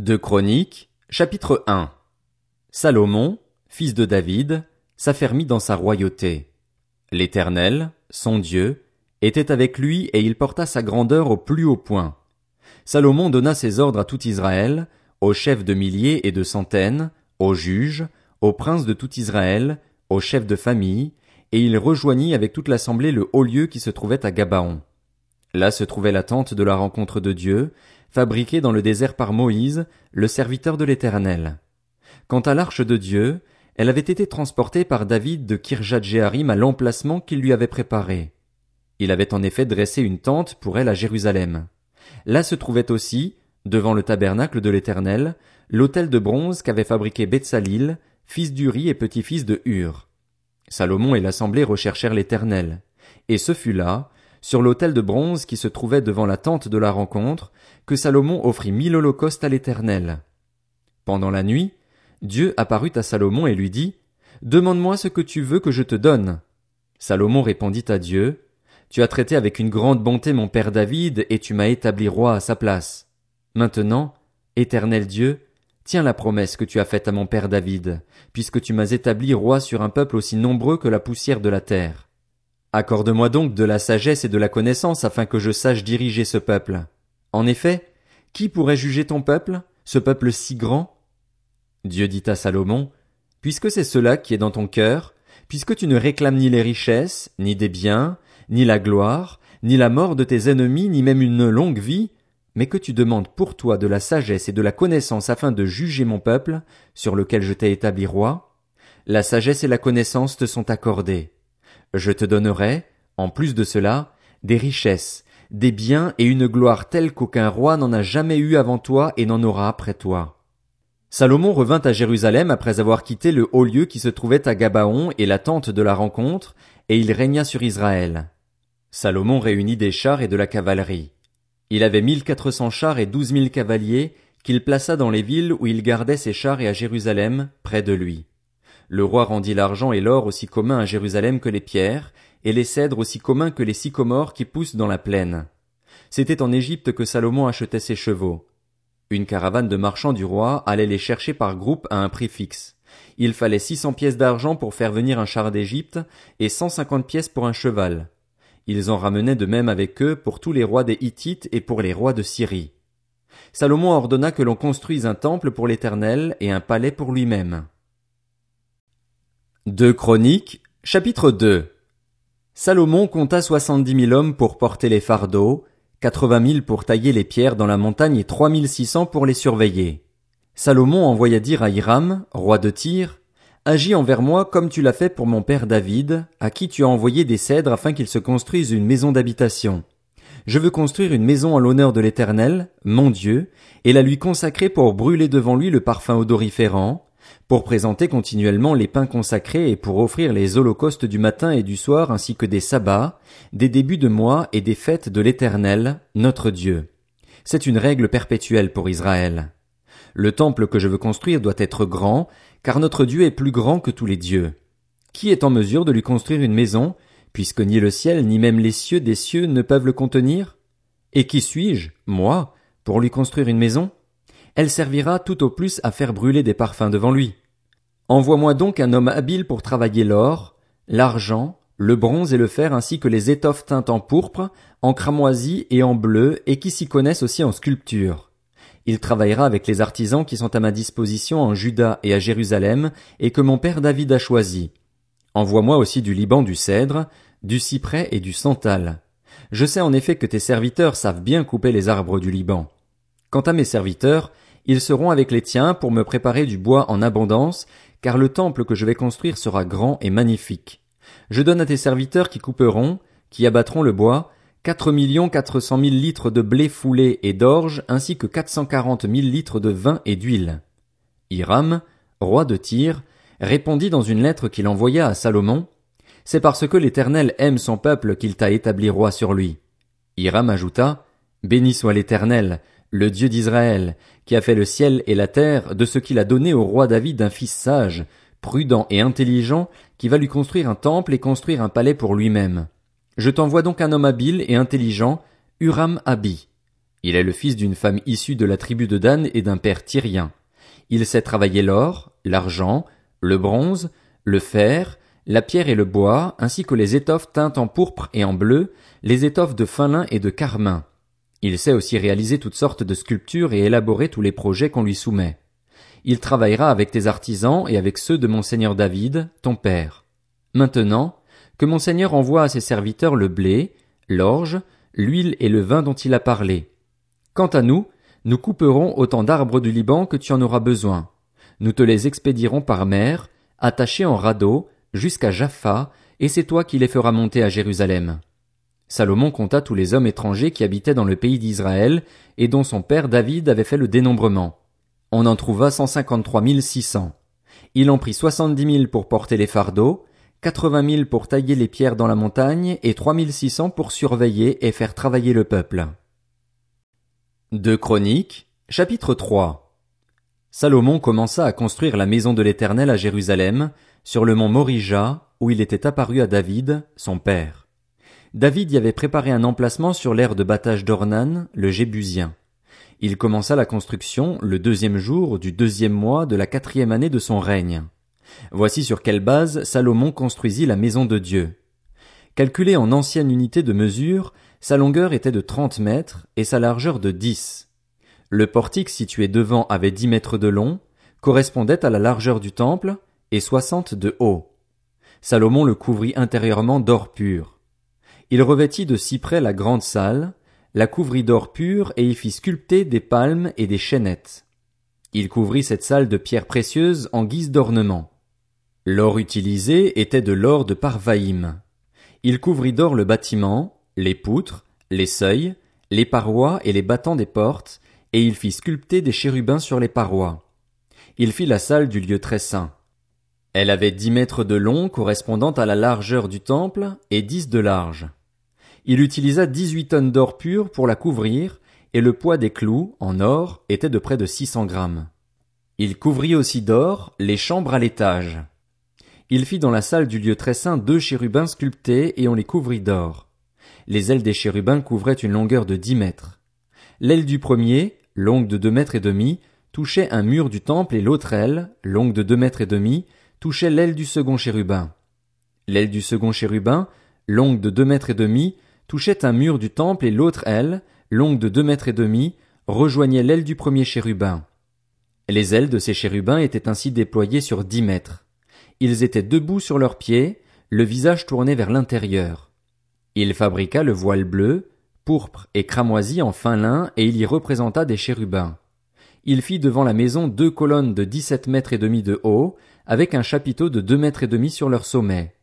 De Chroniques, chapitre 1 Salomon, fils de David, s'affermit dans sa royauté. L'Éternel, son Dieu, était avec lui et il porta sa grandeur au plus haut point. Salomon donna ses ordres à tout Israël, aux chefs de milliers et de centaines, aux juges, aux princes de tout Israël, aux chefs de famille, et il rejoignit avec toute l'assemblée le haut lieu qui se trouvait à Gabaon. Là se trouvait la tente de la rencontre de Dieu, fabriquée dans le désert par Moïse, le serviteur de l'Éternel. Quant à l'arche de Dieu, elle avait été transportée par David de Kirjat Jearim à l'emplacement qu'il lui avait préparé. Il avait en effet dressé une tente pour elle à Jérusalem. Là se trouvait aussi, devant le tabernacle de l'Éternel, l'autel de bronze qu'avait fabriqué Betsalil, fils d'Uri et petit-fils de Hur. Salomon et l'assemblée recherchèrent l'Éternel. Et ce fut là, sur l'autel de bronze qui se trouvait devant la tente de la rencontre, que Salomon offrit mille holocaustes à l'Éternel. Pendant la nuit, Dieu apparut à Salomon et lui dit, Demande-moi ce que tu veux que je te donne. Salomon répondit à Dieu, Tu as traité avec une grande bonté mon père David, et tu m'as établi roi à sa place. Maintenant, Éternel Dieu, tiens la promesse que tu as faite à mon père David, puisque tu m'as établi roi sur un peuple aussi nombreux que la poussière de la terre. Accorde-moi donc de la sagesse et de la connaissance afin que je sache diriger ce peuple. En effet, qui pourrait juger ton peuple, ce peuple si grand? Dieu dit à Salomon, Puisque c'est cela qui est dans ton cœur, puisque tu ne réclames ni les richesses, ni des biens, ni la gloire, ni la mort de tes ennemis, ni même une longue vie, mais que tu demandes pour toi de la sagesse et de la connaissance afin de juger mon peuple, sur lequel je t'ai établi roi, la sagesse et la connaissance te sont accordées. Je te donnerai, en plus de cela, des richesses, des biens et une gloire telle qu'aucun roi n'en a jamais eu avant toi et n'en aura après toi. Salomon revint à Jérusalem après avoir quitté le haut lieu qui se trouvait à Gabaon et la tente de la rencontre, et il régna sur Israël. Salomon réunit des chars et de la cavalerie. Il avait mille quatre cents chars et douze mille cavaliers, qu'il plaça dans les villes où il gardait ses chars et à Jérusalem, près de lui. Le roi rendit l'argent et l'or aussi communs à Jérusalem que les pierres, et les cèdres aussi communs que les sycomores qui poussent dans la plaine. C'était en Égypte que Salomon achetait ses chevaux. Une caravane de marchands du roi allait les chercher par groupe à un prix fixe. Il fallait six cents pièces d'argent pour faire venir un char d'Égypte et cent cinquante pièces pour un cheval. Ils en ramenaient de même avec eux pour tous les rois des Hittites et pour les rois de Syrie. Salomon ordonna que l'on construise un temple pour l'Éternel et un palais pour lui-même. Deux Chroniques, chapitre 2 Salomon compta soixante-dix mille hommes pour porter les fardeaux, quatre-vingt mille pour tailler les pierres dans la montagne et trois mille six cents pour les surveiller. Salomon envoya dire à Hiram, roi de Tyr, Agis envers moi comme tu l'as fait pour mon père David, à qui tu as envoyé des cèdres afin qu'il se construise une maison d'habitation. Je veux construire une maison en l'honneur de l'Éternel, mon Dieu, et la lui consacrer pour brûler devant lui le parfum odoriférant, pour présenter continuellement les pains consacrés et pour offrir les holocaustes du matin et du soir ainsi que des sabbats, des débuts de mois et des fêtes de l'Éternel, notre Dieu. C'est une règle perpétuelle pour Israël. Le temple que je veux construire doit être grand, car notre Dieu est plus grand que tous les dieux. Qui est en mesure de lui construire une maison, puisque ni le ciel ni même les cieux des cieux ne peuvent le contenir? Et qui suis-je, moi, pour lui construire une maison? Elle servira tout au plus à faire brûler des parfums devant lui. Envoie-moi donc un homme habile pour travailler l'or, l'argent, le bronze et le fer ainsi que les étoffes teintes en pourpre, en cramoisi et en bleu et qui s'y connaissent aussi en sculpture. Il travaillera avec les artisans qui sont à ma disposition en Juda et à Jérusalem et que mon père David a choisi. Envoie-moi aussi du Liban du cèdre, du cyprès et du santal. Je sais en effet que tes serviteurs savent bien couper les arbres du Liban. Quant à mes serviteurs, ils seront avec les tiens pour me préparer du bois en abondance car le temple que je vais construire sera grand et magnifique. Je donne à tes serviteurs qui couperont, qui abattront le bois, quatre millions quatre cent mille litres de blé foulé et d'orge, ainsi que quatre cent quarante mille litres de vin et d'huile. Hiram, roi de Tyr, répondit dans une lettre qu'il envoya à Salomon, C'est parce que l'Éternel aime son peuple qu'il t'a établi roi sur lui. Hiram ajouta, Béni soit l'Éternel, le Dieu d'Israël, qui a fait le ciel et la terre, de ce qu'il a donné au roi David un fils sage, prudent et intelligent, qui va lui construire un temple et construire un palais pour lui-même. Je t'envoie donc un homme habile et intelligent, Uram Abi. Il est le fils d'une femme issue de la tribu de Dan et d'un père tyrien. Il sait travailler l'or, l'argent, le bronze, le fer, la pierre et le bois, ainsi que les étoffes teintes en pourpre et en bleu, les étoffes de fin lin et de carmin. Il sait aussi réaliser toutes sortes de sculptures et élaborer tous les projets qu'on lui soumet. Il travaillera avec tes artisans et avec ceux de mon seigneur David, ton père. Maintenant, que mon seigneur envoie à ses serviteurs le blé, l'orge, l'huile et le vin dont il a parlé. Quant à nous, nous couperons autant d'arbres du Liban que tu en auras besoin. Nous te les expédierons par mer, attachés en radeau, jusqu'à Jaffa, et c'est toi qui les feras monter à Jérusalem. Salomon compta tous les hommes étrangers qui habitaient dans le pays d'Israël, et dont son père David avait fait le dénombrement. On en trouva cent cinquante-trois mille six cents. Il en prit soixante-dix mille pour porter les fardeaux, quatre-vingt mille pour tailler les pierres dans la montagne, et trois mille six cents pour surveiller et faire travailler le peuple. De Chroniques, chapitre 3 Salomon commença à construire la maison de l'Éternel à Jérusalem, sur le mont Morija, où il était apparu à David, son père. David y avait préparé un emplacement sur l'aire de battage d'Ornan, le Jébusien. Il commença la construction le deuxième jour du deuxième mois de la quatrième année de son règne. Voici sur quelle base Salomon construisit la maison de Dieu. Calculée en ancienne unité de mesure, sa longueur était de trente mètres et sa largeur de dix. Le portique situé devant avait dix mètres de long, correspondait à la largeur du temple, et soixante de haut. Salomon le couvrit intérieurement d'or pur. Il revêtit de cyprès la grande salle, la couvrit d'or pur et y fit sculpter des palmes et des chaînettes. Il couvrit cette salle de pierres précieuses en guise d'ornement. L'or utilisé était de l'or de Parvaïm. Il couvrit d'or le bâtiment, les poutres, les seuils, les parois et les battants des portes, et il fit sculpter des chérubins sur les parois. Il fit la salle du lieu très saint. Elle avait dix mètres de long correspondant à la largeur du temple et dix de large. Il utilisa dix-huit tonnes d'or pur pour la couvrir, et le poids des clous, en or, était de près de six cents grammes. Il couvrit aussi d'or les chambres à l'étage. Il fit dans la salle du lieu très saint deux chérubins sculptés et on les couvrit d'or. Les ailes des chérubins couvraient une longueur de dix mètres. L'aile du premier, longue de deux mètres et demi, touchait un mur du temple et l'autre aile, longue de deux mètres et demi, touchait l'aile du second chérubin. L'aile du second chérubin, longue de deux mètres et demi, touchait un mur du temple et l'autre aile, longue de deux mètres et demi, rejoignait l'aile du premier chérubin. Les ailes de ces chérubins étaient ainsi déployées sur dix mètres. Ils étaient debout sur leurs pieds, le visage tourné vers l'intérieur. Il fabriqua le voile bleu, pourpre et cramoisi en fin lin et il y représenta des chérubins. Il fit devant la maison deux colonnes de dix-sept mètres et demi de haut, avec un chapiteau de deux mètres et demi sur leur sommet.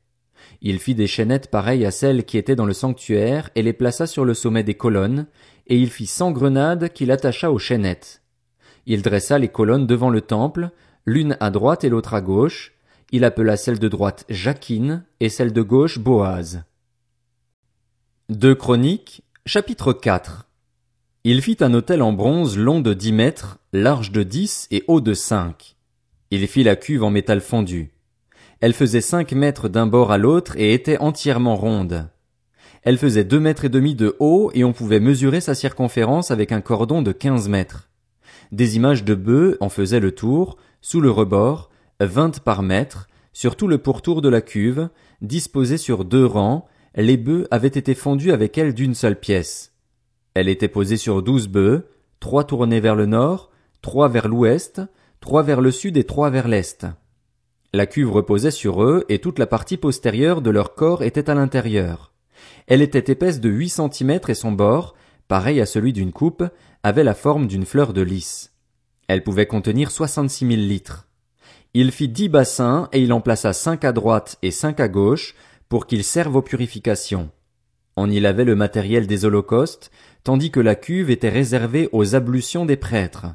Il fit des chaînettes pareilles à celles qui étaient dans le sanctuaire et les plaça sur le sommet des colonnes, et il fit cent grenades qu'il attacha aux chaînettes. Il dressa les colonnes devant le temple, l'une à droite et l'autre à gauche. Il appela celle de droite Jacquine et celle de gauche Boaz. Deux Chroniques, chapitre 4 Il fit un autel en bronze long de dix mètres, large de dix et haut de cinq. Il fit la cuve en métal fondu. Elle faisait cinq mètres d'un bord à l'autre et était entièrement ronde. Elle faisait deux mètres et demi de haut et on pouvait mesurer sa circonférence avec un cordon de quinze mètres. Des images de bœufs en faisaient le tour, sous le rebord, vingt par mètre, sur tout le pourtour de la cuve, disposées sur deux rangs, les bœufs avaient été fondus avec elle d'une seule pièce. Elle était posée sur douze bœufs, trois tournés vers le nord, trois vers l'ouest, trois vers le sud et trois vers l'est. La cuve reposait sur eux et toute la partie postérieure de leur corps était à l'intérieur. Elle était épaisse de huit centimètres et son bord, pareil à celui d'une coupe, avait la forme d'une fleur de lys. Elle pouvait contenir soixante-six mille litres. Il fit dix bassins et il en plaça cinq à droite et cinq à gauche pour qu'ils servent aux purifications. On y lavait le matériel des holocaustes, tandis que la cuve était réservée aux ablutions des prêtres.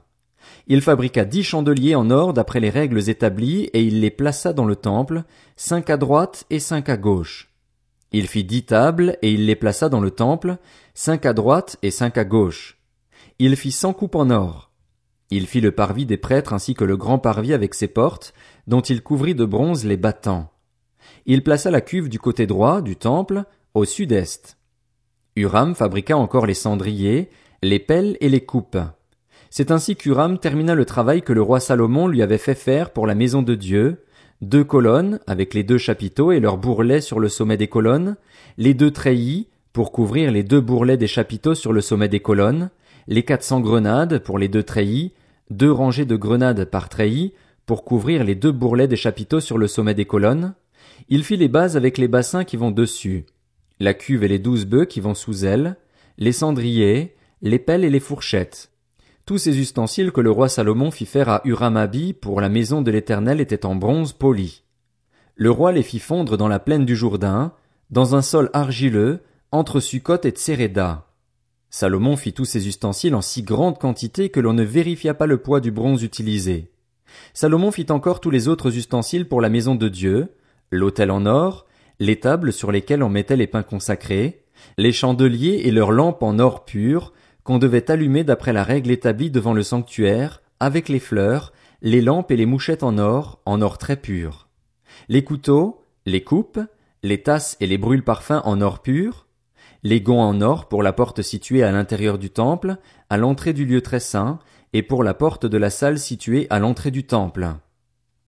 Il fabriqua dix chandeliers en or d'après les règles établies et il les plaça dans le temple, cinq à droite et cinq à gauche. Il fit dix tables et il les plaça dans le temple, cinq à droite et cinq à gauche. Il fit cent coupes en or. Il fit le parvis des prêtres ainsi que le grand parvis avec ses portes, dont il couvrit de bronze les battants. Il plaça la cuve du côté droit du temple, au sud-est. Uram fabriqua encore les cendriers, les pelles et les coupes. C'est ainsi qu'Uram termina le travail que le roi Salomon lui avait fait faire pour la maison de Dieu, deux colonnes avec les deux chapiteaux et leurs bourrelets sur le sommet des colonnes, les deux treillis pour couvrir les deux bourrelets des chapiteaux sur le sommet des colonnes, les quatre cents grenades pour les deux treillis, deux rangées de grenades par treillis pour couvrir les deux bourrelets des chapiteaux sur le sommet des colonnes. Il fit les bases avec les bassins qui vont dessus, la cuve et les douze bœufs qui vont sous elle, les cendriers, les pelles et les fourchettes. Tous ces ustensiles que le roi Salomon fit faire à Uramabi pour la maison de l'Éternel étaient en bronze poli. Le roi les fit fondre dans la plaine du Jourdain, dans un sol argileux, entre Sukkot et Tseréda. Salomon fit tous ces ustensiles en si grande quantité que l'on ne vérifia pas le poids du bronze utilisé. Salomon fit encore tous les autres ustensiles pour la maison de Dieu, l'autel en or, les tables sur lesquelles on mettait les pains consacrés, les chandeliers et leurs lampes en or pur, qu'on devait allumer d'après la règle établie devant le sanctuaire, avec les fleurs, les lampes et les mouchettes en or, en or très pur. Les couteaux, les coupes, les tasses et les brûle-parfums en or pur, les gonds en or pour la porte située à l'intérieur du temple, à l'entrée du lieu très saint, et pour la porte de la salle située à l'entrée du temple.